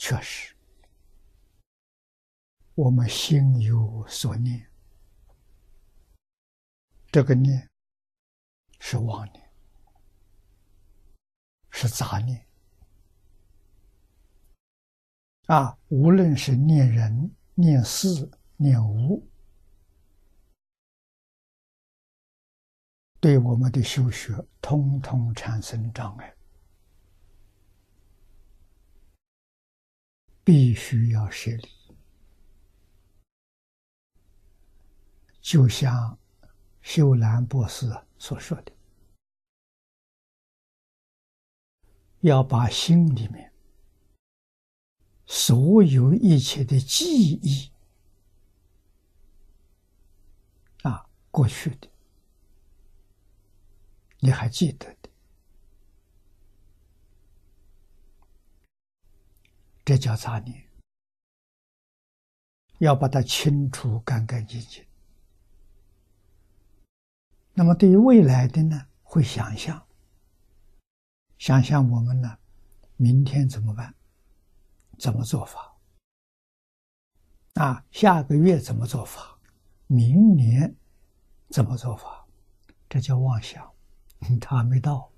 确实，我们心有所念，这个念是妄念，是杂念啊！无论是念人、念事、念物。对我们的修学，通通产生障碍，必须要设立。就像秀兰博士所说的，要把心里面所有一切的记忆啊，过去的。你还记得的，这叫杂念，要把它清除干干净净。那么对于未来的呢，会想象，想象我们呢，明天怎么办？怎么做法？啊，下个月怎么做法？明年怎么做法？这叫妄想。他没到，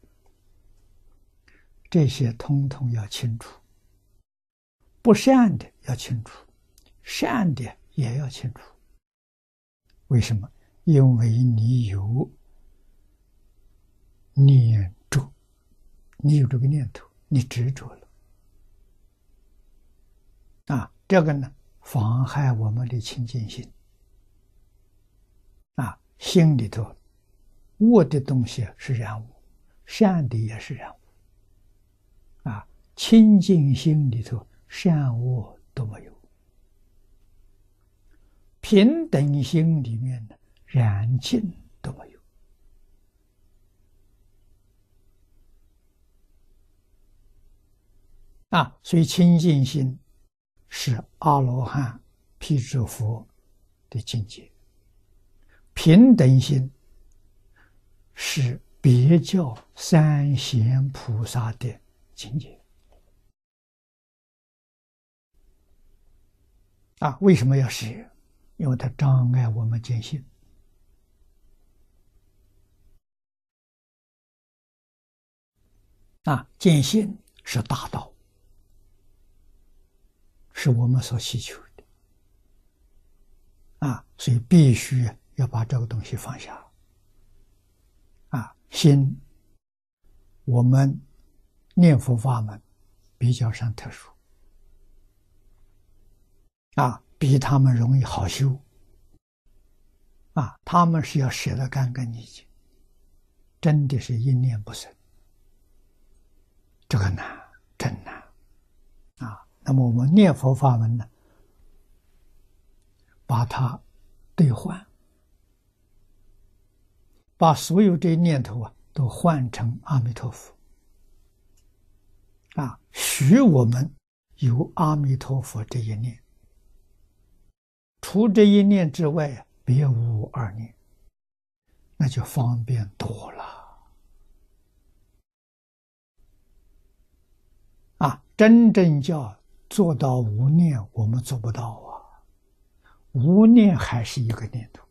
这些通通要清楚。不善的要清楚，善的也要清楚。为什么？因为你有念着，你有这个念头，你执着了。啊，这个呢，妨害我们的清净心。啊，心里头。恶的东西是染污，善的也是染污。啊，清净心里头善恶都没有，平等心里面的染净都没有。啊，所以清净心是阿罗汉、辟支佛的境界，平等心。是别教三贤菩萨的境界啊！为什么要学？因为它障碍我们见性啊！见性是大道，是我们所需求的啊！所以必须要把这个东西放下。啊心，我们念佛法门比较上特殊啊，比他们容易好修啊。他们是要舍得干干净净，真的是一念不生，这个难，真难啊。那么我们念佛法门呢，把它兑换。把所有这些念头啊，都换成阿弥陀佛，啊，许我们有阿弥陀佛这一念，除这一念之外，别无二念，那就方便多了。啊，真正叫做到无念，我们做不到啊，无念还是一个念头。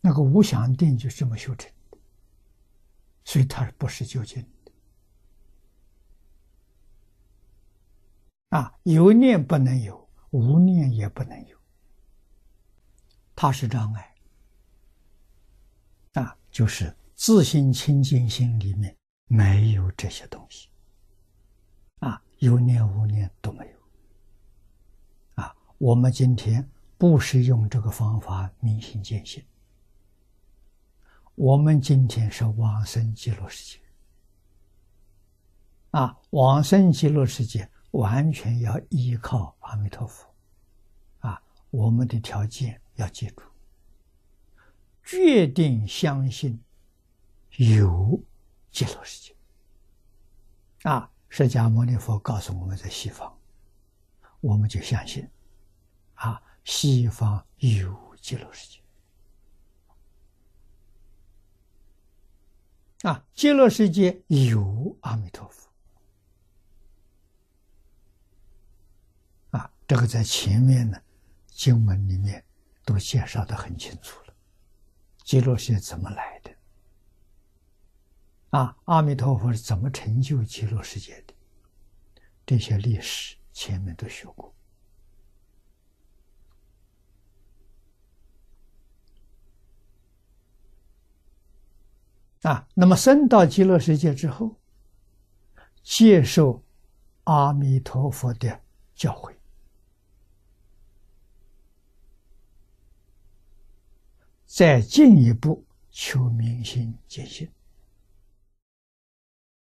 那个无想定就这么修成的，所以它不是究竟的。啊，有念不能有，无念也不能有，它是障碍。啊，就是自信清净心里面没有这些东西，啊，有念无念都没有。啊，我们今天不是用这个方法明心见性。我们今天是往生极乐世界，啊，往生极乐世界完全要依靠阿弥陀佛，啊，我们的条件要记住，决定相信有极乐世界，啊，释迦牟尼佛告诉我们在西方，我们就相信，啊，西方有极乐世界。啊，极乐世界有阿弥陀佛，这个在前面呢经文里面都介绍的很清楚了。极乐世界怎么来的？啊，阿弥陀佛是怎么成就极乐世界的？这些历史前面都学过。啊，那么升到极乐世界之后，接受阿弥陀佛的教诲，再进一步求明心见性。